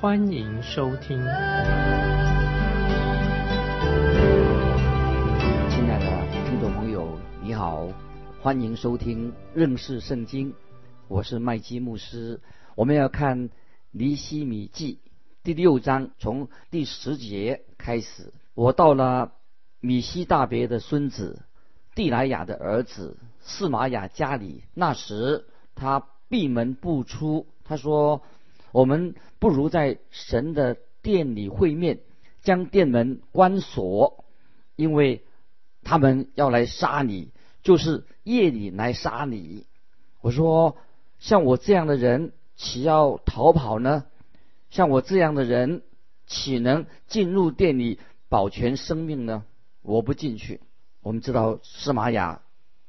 欢迎收听。亲爱的听众朋友，你好，欢迎收听认识圣经，我是麦基牧师。我们要看尼希米记第六章，从第十节开始。我到了米西大别的孙子。蒂莱雅的儿子司玛雅家里，那时他闭门不出。他说：“我们不如在神的殿里会面，将殿门关锁，因为他们要来杀你，就是夜里来杀你。”我说：“像我这样的人，岂要逃跑呢？像我这样的人，岂能进入店里保全生命呢？我不进去。”我们知道司马雅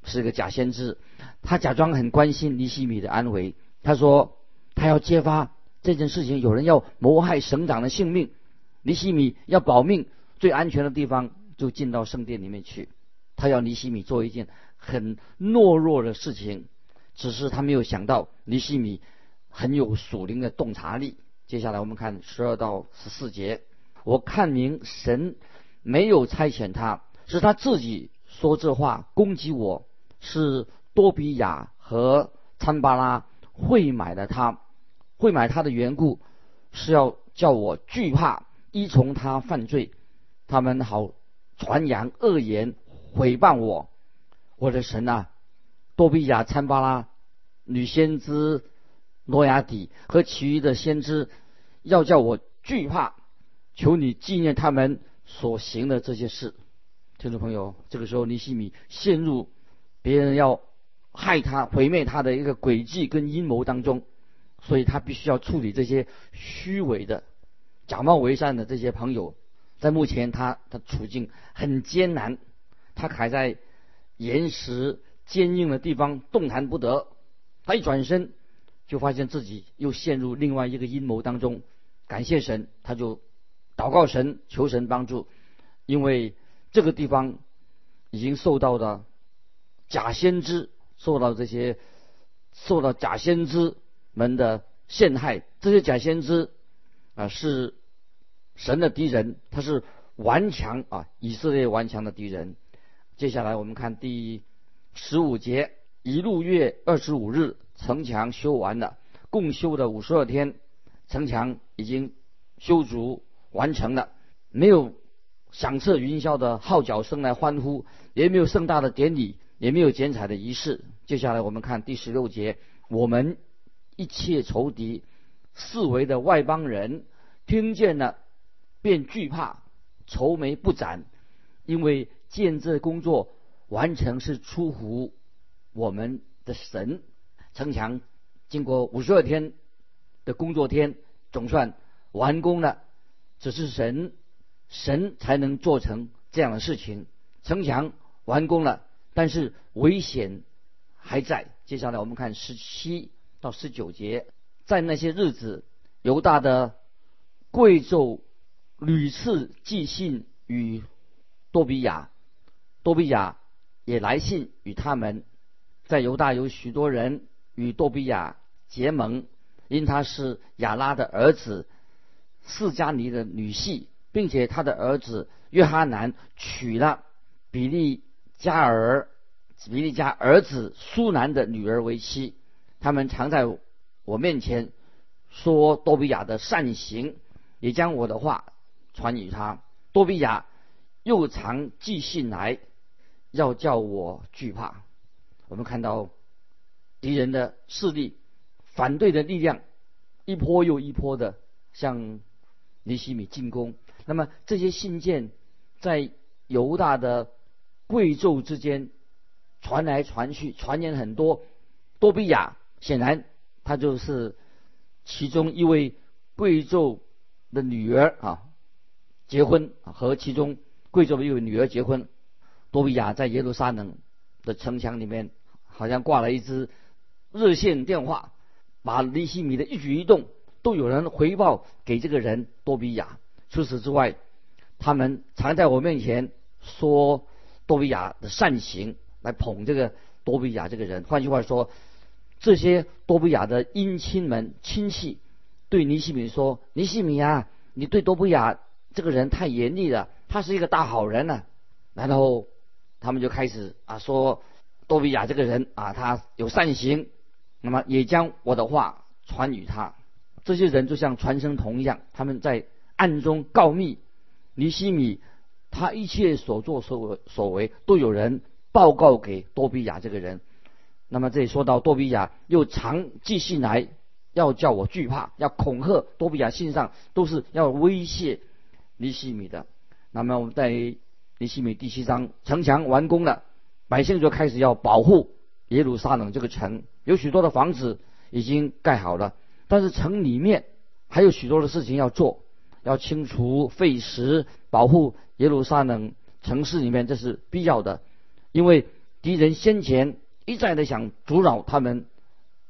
是个假先知，他假装很关心尼西米的安危。他说他要揭发这件事情，有人要谋害省长的性命，尼西米要保命，最安全的地方就进到圣殿里面去。他要尼西米做一件很懦弱的事情，只是他没有想到尼西米很有属灵的洞察力。接下来我们看十二到十四节，我看明神没有差遣他。是他自己说这话攻击我，是多比亚和参巴拉会买了他，会买他的缘故是要叫我惧怕，依从他犯罪，他们好传扬恶言毁谤我。我的神啊，多比亚、参巴拉、女先知诺亚底和其余的先知，要叫我惧怕，求你纪念他们所行的这些事。听众朋友，这个时候尼西米陷入别人要害他、毁灭他的一个诡计跟阴谋当中，所以他必须要处理这些虚伪的、假冒为善的这些朋友。在目前，他的处境很艰难，他卡在岩石坚硬的地方动弹不得。他一转身，就发现自己又陷入另外一个阴谋当中。感谢神，他就祷告神，求神帮助，因为。这个地方已经受到了假先知，受到这些受到假先知们的陷害。这些假先知啊是神的敌人，他是顽强啊以色列顽强的敌人。接下来我们看第十五节：一路月二十五日，城墙修完了，共修的五十二天，城墙已经修筑完成了，没有。响彻云霄的号角声来欢呼，也没有盛大的典礼，也没有剪彩的仪式。接下来我们看第十六节，我们一切仇敌、四围的外邦人听见了，便惧怕，愁眉不展，因为建这工作完成是出乎我们的神。城墙经过五十二天的工作天，总算完工了，只是神。神才能做成这样的事情。城墙完工了，但是危险还在。接下来我们看十七到十九节，在那些日子，犹大的贵胄屡次寄信与多比亚，多比亚也来信与他们。在犹大有许多人与多比亚结盟，因他是亚拉的儿子，释迦尼的女婿。并且他的儿子约哈南娶了比利加尔比利加儿子苏南的女儿为妻，他们常在我面前说多比亚的善行，也将我的话传与他。多比亚又常寄信来，要叫我惧怕。我们看到敌人的势力、反对的力量，一波又一波的向尼西米进攻。那么这些信件在犹大的贵胄之间传来传去，传言很多。多比亚显然他就是其中一位贵胄的女儿啊，结婚，和其中贵族的一位女儿结婚。多比亚在耶路撒冷的城墙里面，好像挂了一支热线电话，把利西米的一举一动都有人回报给这个人多比亚。除此之外，他们常在我面前说多比亚的善行，来捧这个多比亚这个人。换句话说，这些多比亚的姻亲们亲戚对尼西米说：“尼西米啊，你对多比亚这个人太严厉了，他是一个大好人呢。”然后他们就开始啊说多比亚这个人啊，他有善行，那么也将我的话传与他。这些人就像传声筒一样，他们在暗中告密。尼西米他一切所作所为所为都有人报告给多比亚这个人。那么这里说到多比亚又常寄信来，要叫我惧怕，要恐吓多比亚信上都是要威胁尼西米的。那么我们在尼西米第七章城墙完工了，百姓就开始要保护耶路撒冷这个城，有许多的房子已经盖好了，但是城里面还有许多的事情要做。要清除废石，保护耶路撒冷城市里面，这是必要的。因为敌人先前一再的想阻扰他们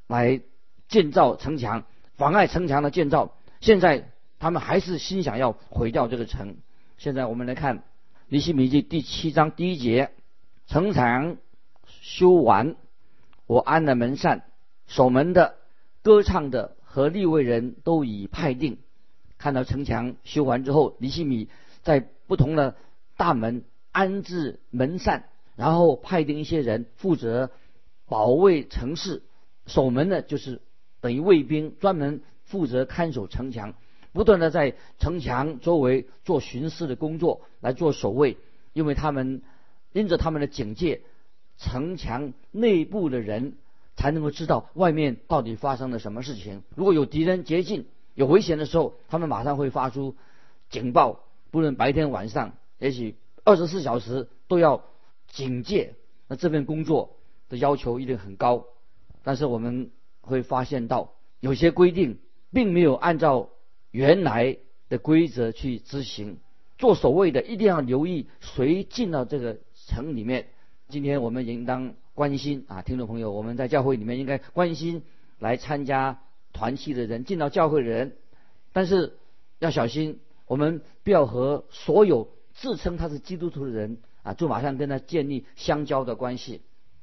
来建造城墙，妨碍城墙的建造。现在他们还是心想要毁掉这个城。现在我们来看《尼希米记》第七章第一节：城墙修完，我安了门扇，守门的、歌唱的和立位人都已派定。看到城墙修完之后，尼西米在不同的大门安置门扇，然后派定一些人负责保卫城市。守门的就是等于卫兵，专门负责看守城墙，不断的在城墙周围做巡视的工作，来做守卫。因为他们因着他们的警戒，城墙内部的人才能够知道外面到底发生了什么事情。如果有敌人接近，有危险的时候，他们马上会发出警报，不论白天晚上，也许二十四小时都要警戒。那这份工作的要求一定很高，但是我们会发现到有些规定并没有按照原来的规则去执行。做守卫的一定要留意谁进到这个城里面。今天我们应当关心啊，听众朋友，我们在教会里面应该关心来参加。团契的人进到教会的人，但是要小心，我们不要和所有自称他是基督徒的人啊，就马上跟他建立相交的关系。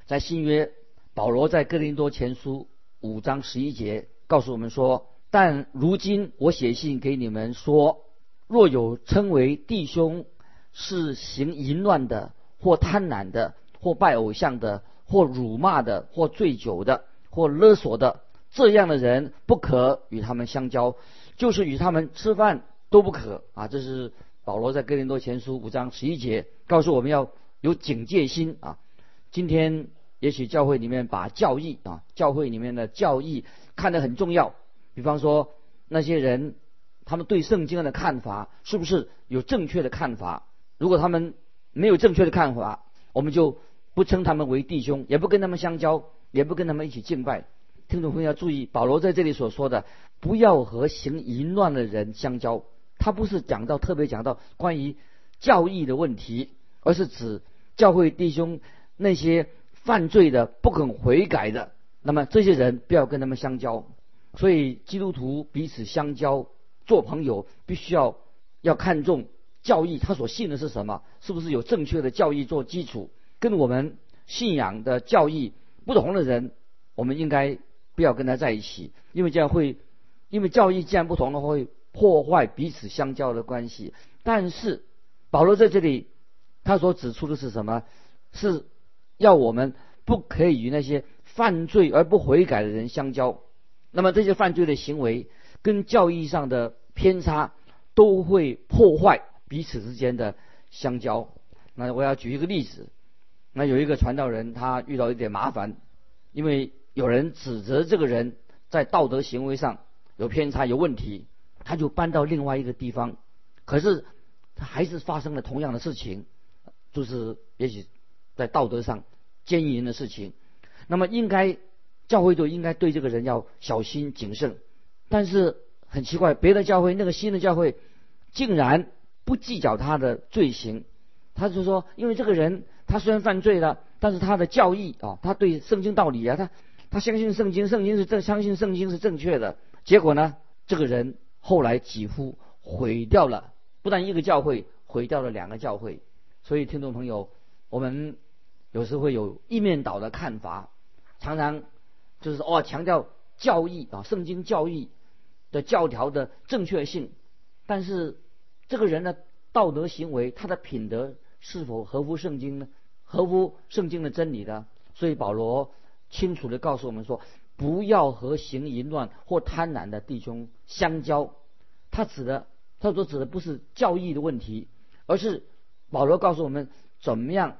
在新约，保罗在哥林多前书五章十一节告诉我们说：“但如今我写信给你们说，若有称为弟兄是行淫乱的，或贪婪的，或拜偶像的，或辱骂的，或醉酒的，或勒索的。”这样的人不可与他们相交，就是与他们吃饭都不可啊！这是保罗在哥林多前书五章十一节告诉我们要有警戒心啊。今天也许教会里面把教义啊，教会里面的教义看得很重要。比方说那些人，他们对圣经的看法是不是有正确的看法？如果他们没有正确的看法，我们就不称他们为弟兄，也不跟他们相交，也不跟他们一起敬拜。听众朋友要注意，保罗在这里所说的“不要和行淫乱的人相交”，他不是讲到特别讲到关于教义的问题，而是指教会弟兄那些犯罪的、不肯悔改的，那么这些人不要跟他们相交。所以基督徒彼此相交、做朋友，必须要要看重教义，他所信的是什么，是不是有正确的教义做基础？跟我们信仰的教义不同的人，我们应该。不要跟他在一起，因为这样会，因为教义既然不同的话，会破坏彼此相交的关系。但是保罗在这里，他所指出的是什么？是要我们不可以与那些犯罪而不悔改的人相交。那么这些犯罪的行为跟教义上的偏差，都会破坏彼此之间的相交。那我要举一个例子，那有一个传道人，他遇到一点麻烦，因为。有人指责这个人在道德行为上有偏差、有问题，他就搬到另外一个地方，可是他还是发生了同样的事情，就是也许在道德上奸淫的事情。那么应该教会就应该对这个人要小心谨慎，但是很奇怪，别的教会那个新的教会竟然不计较他的罪行。他就说，因为这个人他虽然犯罪了，但是他的教义啊，他对圣经道理啊，他他相信圣经，圣经是正，相信圣经是正确的。结果呢，这个人后来几乎毁掉了，不但一个教会，毁掉了两个教会。所以，听众朋友，我们有时会有一面倒的看法，常常就是哦，强调教义啊，圣经教义的教条的正确性，但是这个人的道德行为，他的品德是否合乎圣经呢？合乎圣经的真理呢？所以保罗清楚的告诉我们说，不要和行淫乱或贪婪的弟兄相交。他指的，他所指的不是教义的问题，而是。保罗告诉我们怎么样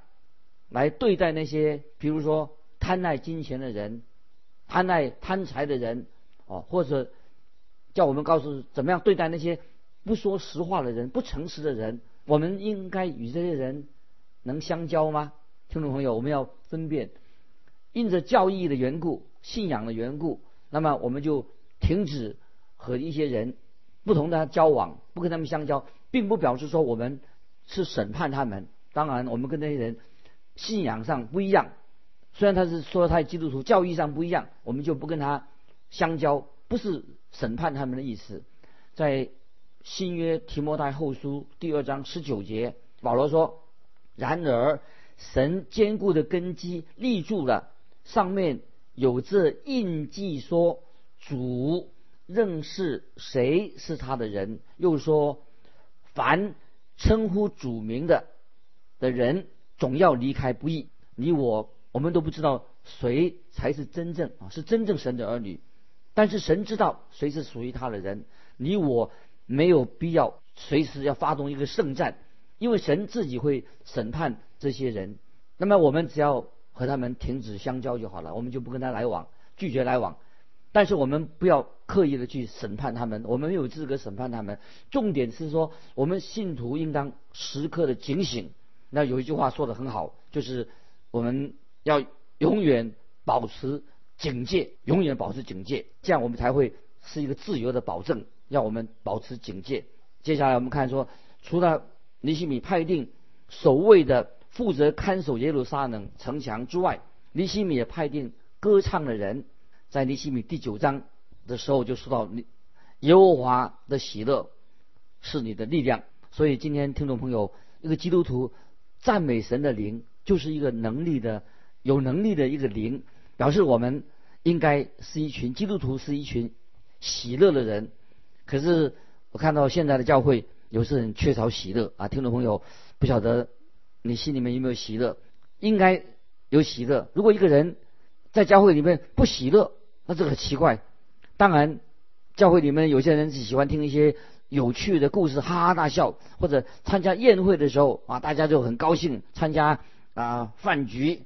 来对待那些，比如说贪爱金钱的人、贪爱贪财的人，哦，或者叫我们告诉怎么样对待那些不说实话的人、不诚实的人。我们应该与这些人能相交吗？听众朋友，我们要分辨，因着教义的缘故、信仰的缘故，那么我们就停止和一些人不同的交往，不跟他们相交，并不表示说我们。是审判他们。当然，我们跟那些人信仰上不一样，虽然他是说他基督徒，教义上不一样，我们就不跟他相交，不是审判他们的意思。在新约提摩太后书第二章十九节，保罗说：“然而神坚固的根基立住了，上面有这印记，说主认识谁是他的人。”又说：“凡。”称呼主名的的人总要离开不易。你我我们都不知道谁才是真正啊，是真正神的儿女。但是神知道谁是属于他的人。你我没有必要随时要发动一个圣战，因为神自己会审判这些人。那么我们只要和他们停止相交就好了，我们就不跟他来往，拒绝来往。但是我们不要刻意的去审判他们，我们没有资格审判他们。重点是说，我们信徒应当时刻的警醒。那有一句话说的很好，就是我们要永远保持警戒，永远保持警戒，这样我们才会是一个自由的保证。要我们保持警戒。接下来我们看说，除了尼西米派定守卫的负责看守耶路撒冷城墙之外，尼西米也派定歌唱的人。在尼西米第九章的时候就说到，你耶和华的喜乐是你的力量。所以今天听众朋友，一个基督徒赞美神的灵，就是一个能力的、有能力的一个灵，表示我们应该是一群基督徒，是一群喜乐的人。可是我看到现在的教会有时很缺少喜乐啊，听众朋友不晓得你心里面有没有喜乐？应该有喜乐。如果一个人在教会里面不喜乐，那这个很奇怪，当然，教会里面有些人是喜欢听一些有趣的故事，哈哈大笑，或者参加宴会的时候啊，大家就很高兴参加啊饭局。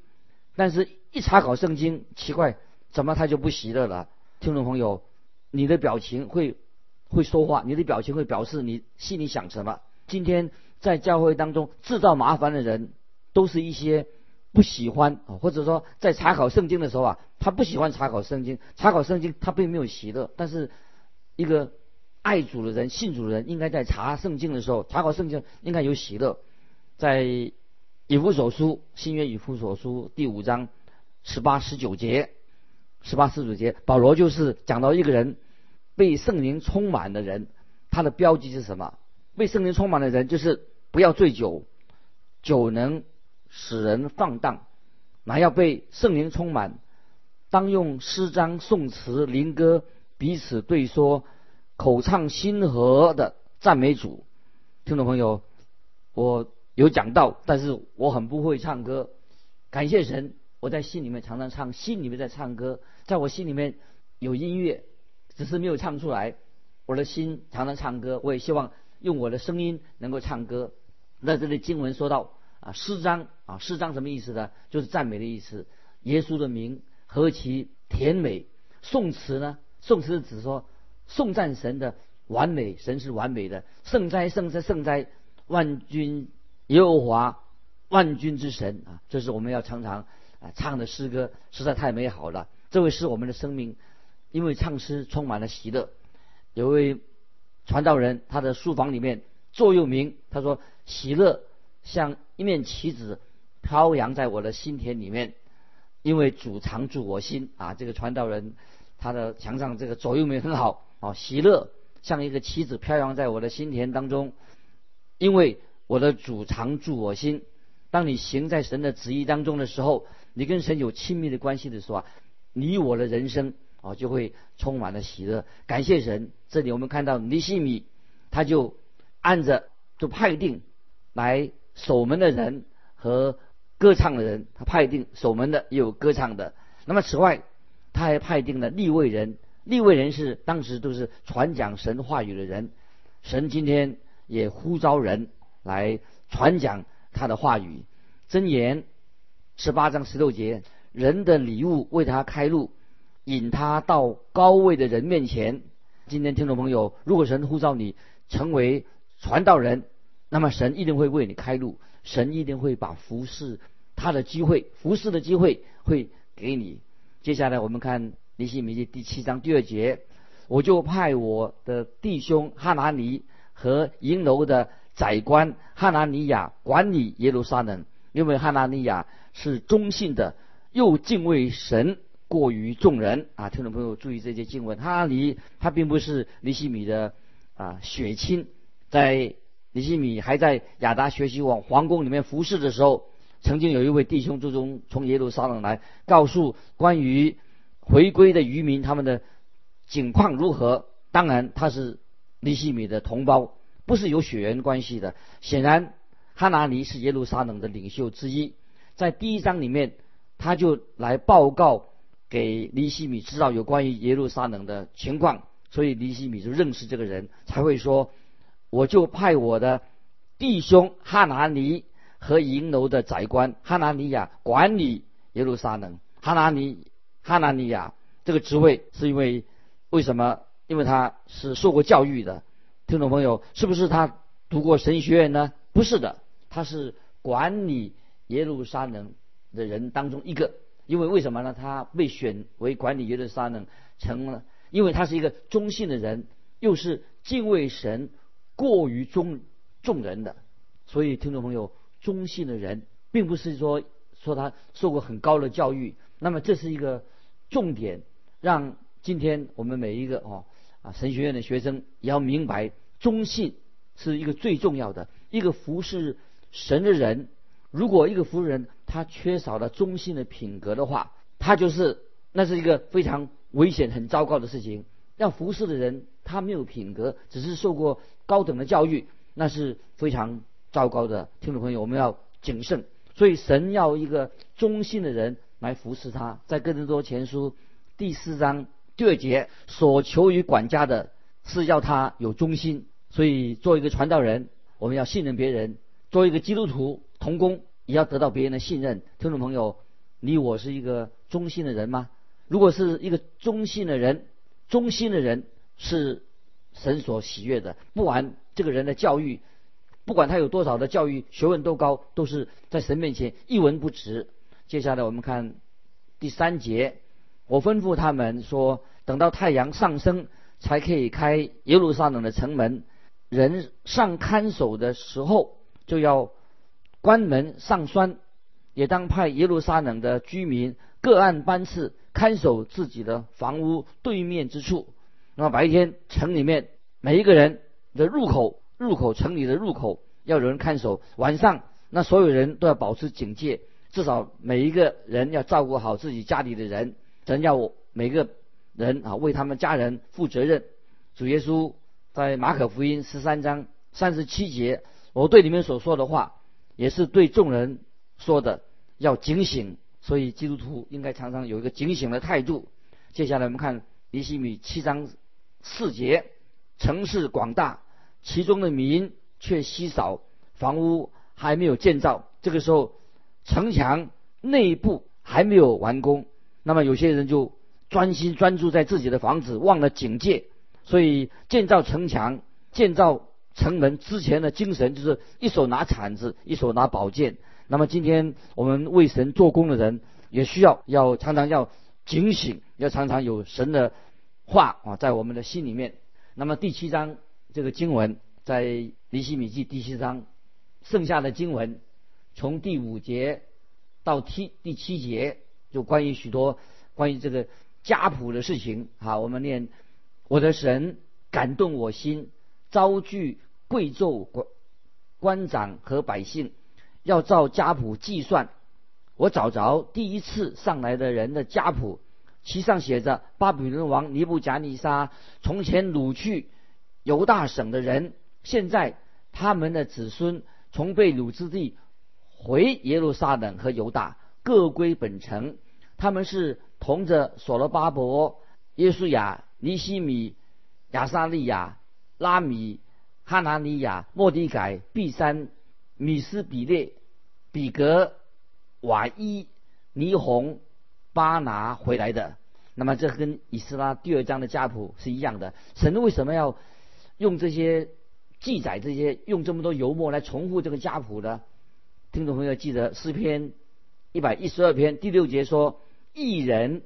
但是，一查考圣经，奇怪，怎么他就不喜乐了？听众朋友，你的表情会会说话，你的表情会表示你心里想什么。今天在教会当中制造麻烦的人，都是一些。不喜欢，或者说在查考圣经的时候啊，他不喜欢查考圣经。查考圣经他并没有喜乐，但是一个爱主的人、信主的人，应该在查圣经的时候，查考圣经应该有喜乐。在以弗所书新约以弗所书第五章十八十九节，十八十九节，保罗就是讲到一个人被圣灵充满的人，他的标记是什么？被圣灵充满的人就是不要醉酒，酒能。使人放荡，那要被圣灵充满，当用诗章、颂词、灵歌彼此对说，口唱心和的赞美主。听众朋友，我有讲到，但是我很不会唱歌。感谢神，我在心里面常常唱，心里面在唱歌，在我心里面有音乐，只是没有唱出来。我的心常常唱歌，我也希望用我的声音能够唱歌。那这里经文说到。啊，诗章啊，诗章什么意思呢？就是赞美的意思。耶稣的名何其甜美！颂词呢？颂词是指说颂赞神的完美，神是完美的。圣哉，圣哉，圣哉！万军耶和华，万军之神啊！这是我们要常常啊唱的诗歌，实在太美好了。这位是我们的生命，因为唱诗充满了喜乐。有位传道人，他的书房里面座右铭，他说：“喜乐像一面旗子飘扬在我的心田里面，因为主常住我心。”啊，这个传道人他的墙上这个座右铭很好啊，喜乐像一个旗子飘扬在我的心田当中，因为我的主常驻我心。当你行在神的旨意当中的时候，你跟神有亲密的关系的时候啊，你我的人生啊就会充满了喜乐。感谢神，这里我们看到尼西米他就。按着就派定来守门的人和歌唱的人，他派定守门的也有歌唱的。那么此外，他还派定了立位人，立位人士当时都是传讲神话语的人。神今天也呼召人来传讲他的话语。箴言十八章十六节，人的礼物为他开路，引他到高位的人面前。今天听众朋友，如果神呼召你成为传道人，那么神一定会为你开路，神一定会把服侍他的机会、服侍的机会会给你。接下来我们看《尼西米记》第七章第二节，我就派我的弟兄哈拿尼和银楼的宰官哈拿尼亚管理耶路撒冷，因为哈拿尼亚是忠信的，又敬畏神过于众人啊。听众朋友注意这些经文，哈拿尼他并不是尼西米的啊血亲。在尼西米还在亚达学习往皇宫里面服侍的时候，曾经有一位弟兄最终从耶路撒冷来告诉关于回归的渔民他们的境况如何。当然他是尼西米的同胞，不是有血缘关系的。显然哈拿尼是耶路撒冷的领袖之一。在第一章里面，他就来报告给尼西米知道有关于耶路撒冷的情况，所以尼西米就认识这个人，才会说。我就派我的弟兄哈拿尼和银楼的宰官哈拿尼亚管理耶路撒冷。哈拿尼哈拿尼亚这个职位是因为为什么？因为他是受过教育的。听众朋友，是不是他读过神学院呢？不是的，他是管理耶路撒冷的人当中一个。因为为什么呢？他被选为管理耶路撒冷，成了因为他是一个忠信的人，又是敬畏神。过于众众人的，所以听众朋友，忠信的人，并不是说说他受过很高的教育。那么这是一个重点，让今天我们每一个哦啊神学院的学生也要明白，忠信是一个最重要的。一个服侍神的人，如果一个服侍人他缺少了忠信的品格的话，他就是那是一个非常危险、很糟糕的事情。要服侍的人，他没有品格，只是受过。高等的教育那是非常糟糕的，听众朋友，我们要谨慎。所以神要一个忠心的人来服侍他。在哥林多前书第四章第二节，所求于管家的是要他有忠心。所以做一个传道人，我们要信任别人；做一个基督徒同工，也要得到别人的信任。听众朋友，你我是一个忠心的人吗？如果是一个忠心的人，忠心的人是。神所喜悦的，不管这个人的教育，不管他有多少的教育学问都高，都是在神面前一文不值。接下来我们看第三节，我吩咐他们说，等到太阳上升，才可以开耶路撒冷的城门。人上看守的时候，就要关门上栓，也当派耶路撒冷的居民各按班次看守自己的房屋对面之处。那么白天城里面每一个人的入口，入口城里的入口要有人看守。晚上那所有人都要保持警戒，至少每一个人要照顾好自己家里的人，人要每个人啊为他们家人负责任。主耶稣在马可福音十三章三十七节，我对你们所说的话，也是对众人说的，要警醒。所以基督徒应该常常有一个警醒的态度。接下来我们看尼西米七章。四节，城市广大，其中的民却稀少，房屋还没有建造。这个时候，城墙内部还没有完工，那么有些人就专心专注在自己的房子，忘了警戒。所以建造城墙、建造城门之前的精神，就是一手拿铲子，一手拿宝剑。那么今天我们为神做工的人，也需要要常常要警醒，要常常有神的。话啊，在我们的心里面。那么第七章这个经文在尼西米记第七章剩下的经文，从第五节到第第七节，就关于许多关于这个家谱的事情。好，我们念：我的神感动我心，招聚贵胄官官长和百姓，要照家谱计算。我找着第一次上来的人的家谱，其上写着：巴比伦王尼布贾尼撒从前掳去犹大省的人。现在他们的子孙从被掳之地回耶路撒冷和犹大，各归本城。他们是同着所罗巴伯、耶稣亚、尼西米、亚撒利亚、拉米、哈拿尼亚、莫迪改、毕山、米斯比列、比格、瓦伊、尼红、巴拿回来的。那么这跟以斯拉第二章的家谱是一样的。神为什么要用这些？记载这些用这么多油墨来重复这个家谱呢听众朋友记得诗篇一百一十二篇第六节说一人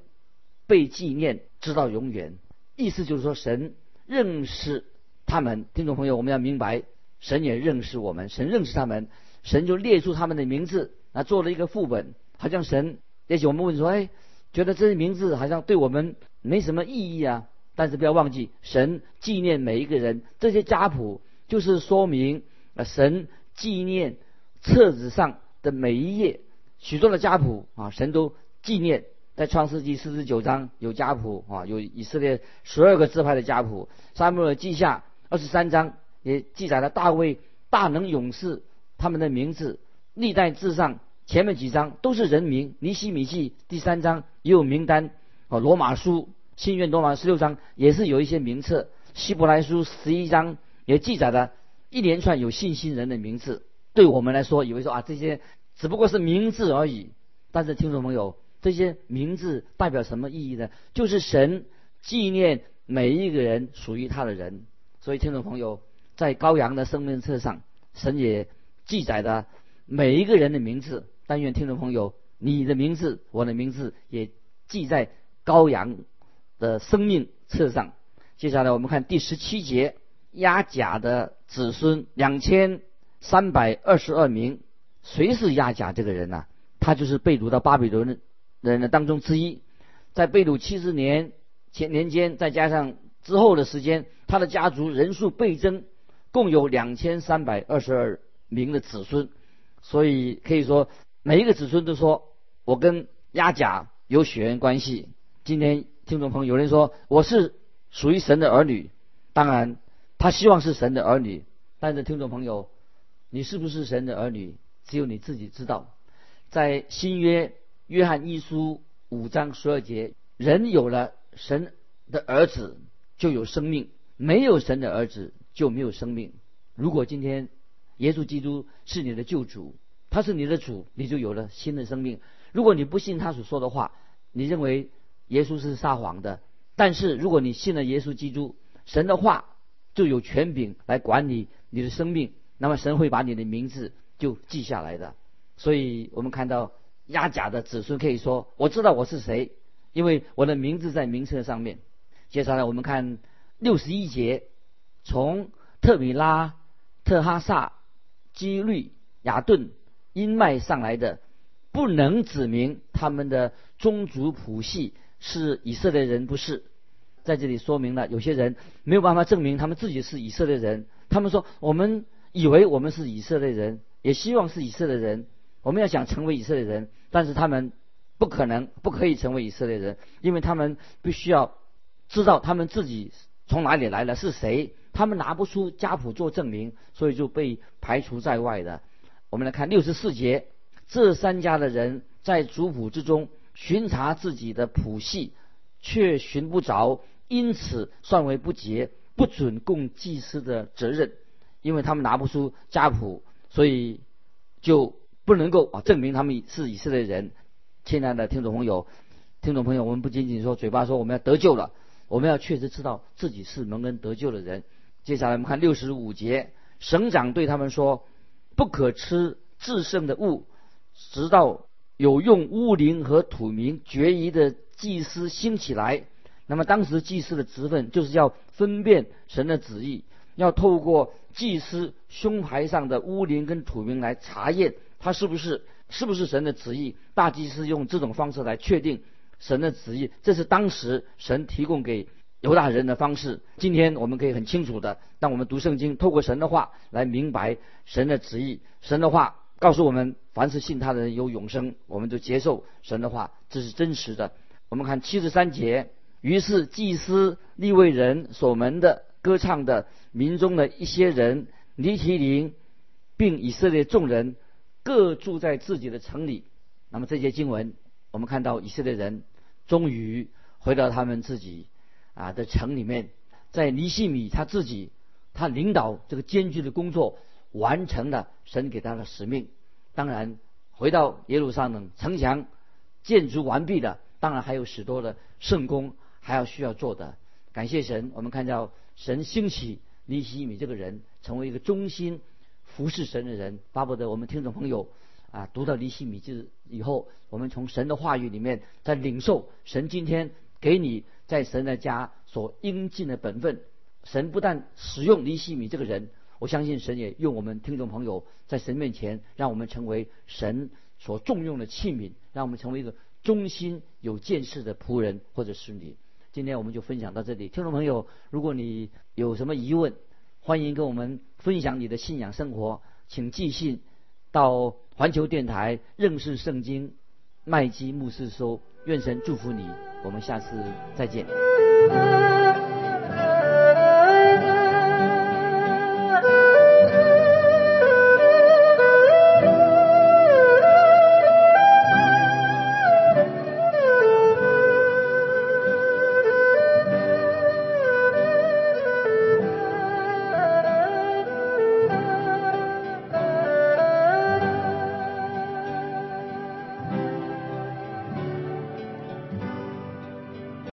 被纪念直到永远，意思就是说神认识他们。听众朋友，我们要明白，神也认识我们，神认识他们，神就列出他们的名字，啊，做了一个副本。好像神，也许我们问说，哎，觉得这些名字好像对我们没什么意义啊。但是不要忘记，神纪念每一个人，这些家谱。就是说明，啊，神纪念册子上的每一页，许多的家谱啊，神都纪念。在创世纪四十九章有家谱啊，有以色列十二个支派的家谱。撒母耳记下二十三章也记载了大卫大能勇士他们的名字。历代志上前面几章都是人名。尼西米记第三章也有名单。哦，罗马书新约罗马十六章也是有一些名册。希伯来书十一章。也记载了一连串有信心人的名字，对我们来说，以为说啊这些只不过是名字而已。但是听众朋友，这些名字代表什么意义呢？就是神纪念每一个人属于他的人。所以听众朋友，在羔羊的生命册上，神也记载了每一个人的名字。但愿听众朋友，你的名字、我的名字也记在羔羊的生命册上。接下来我们看第十七节。亚甲的子孙两千三百二十二名，谁是亚甲这个人呢？他就是被掳到巴比伦人的当中之一，在被掳七十年前年间，再加上之后的时间，他的家族人数倍增，共有两千三百二十二名的子孙。所以可以说，每一个子孙都说我跟亚甲有血缘关系。今天听众朋友有人说我是属于神的儿女，当然。他希望是神的儿女，但是听众朋友，你是不是神的儿女，只有你自己知道。在新约约翰一书五章十二节，人有了神的儿子就有生命，没有神的儿子就没有生命。如果今天耶稣基督是你的救主，他是你的主，你就有了新的生命。如果你不信他所说的话，你认为耶稣是撒谎的。但是如果你信了耶稣基督，神的话。就有权柄来管理你的生命，那么神会把你的名字就记下来的。所以我们看到亚甲的子孙可以说：“我知道我是谁，因为我的名字在名册上面。”接下来我们看六十一节，从特米拉、特哈萨、基律、雅顿、因麦上来的，不能指明他们的宗族谱系是以色列人，不是。在这里说明了，有些人没有办法证明他们自己是以色列人。他们说：“我们以为我们是以色列人，也希望是以色列人。我们要想成为以色列人，但是他们不可能，不可以成为以色列人，因为他们必须要知道他们自己从哪里来的，是谁。他们拿不出家谱做证明，所以就被排除在外的。我们来看六十四节，这三家的人在族谱之中巡查自己的谱系，却寻不着。因此算为不洁，不准供祭司的责任，因为他们拿不出家谱，所以就不能够啊证明他们是以色列人。亲爱的听众朋友，听众朋友，我们不仅仅说嘴巴说我们要得救了，我们要确实知道自己是蒙恩得救的人。接下来我们看六十五节，省长对他们说：不可吃制胜的物，直到有用乌灵和土名决疑的祭司兴起来。那么当时祭司的职分就是要分辨神的旨意，要透过祭司胸牌上的乌灵跟土名来查验他是不是是不是神的旨意。大祭司用这种方式来确定神的旨意，这是当时神提供给犹大人的方式。今天我们可以很清楚的，当我们读圣经，透过神的话来明白神的旨意。神的话告诉我们，凡是信他的人有永生，我们就接受神的话，这是真实的。我们看七十三节，于是祭司立位人守门的。歌唱的民中的一些人，尼提林，并以色列众人各住在自己的城里。那么这些经文，我们看到以色列人终于回到他们自己啊的城里面，在尼西米他自己，他领导这个艰巨的工作，完成了神给他的使命。当然，回到耶路撒冷城墙建筑完毕的，当然还有许多的圣功还要需要做的。感谢神，我们看到。神兴起尼西米这个人，成为一个忠心服侍神的人。巴不得我们听众朋友啊，读到尼西米记以后，我们从神的话语里面在领受神今天给你在神的家所应尽的本分。神不但使用尼西米这个人，我相信神也用我们听众朋友在神面前，让我们成为神所重用的器皿，让我们成为一个忠心有见识的仆人或者使女。今天我们就分享到这里，听众朋友，如果你有什么疑问，欢迎跟我们分享你的信仰生活，请寄信到环球电台认识圣经麦基牧师说。愿神祝福你，我们下次再见。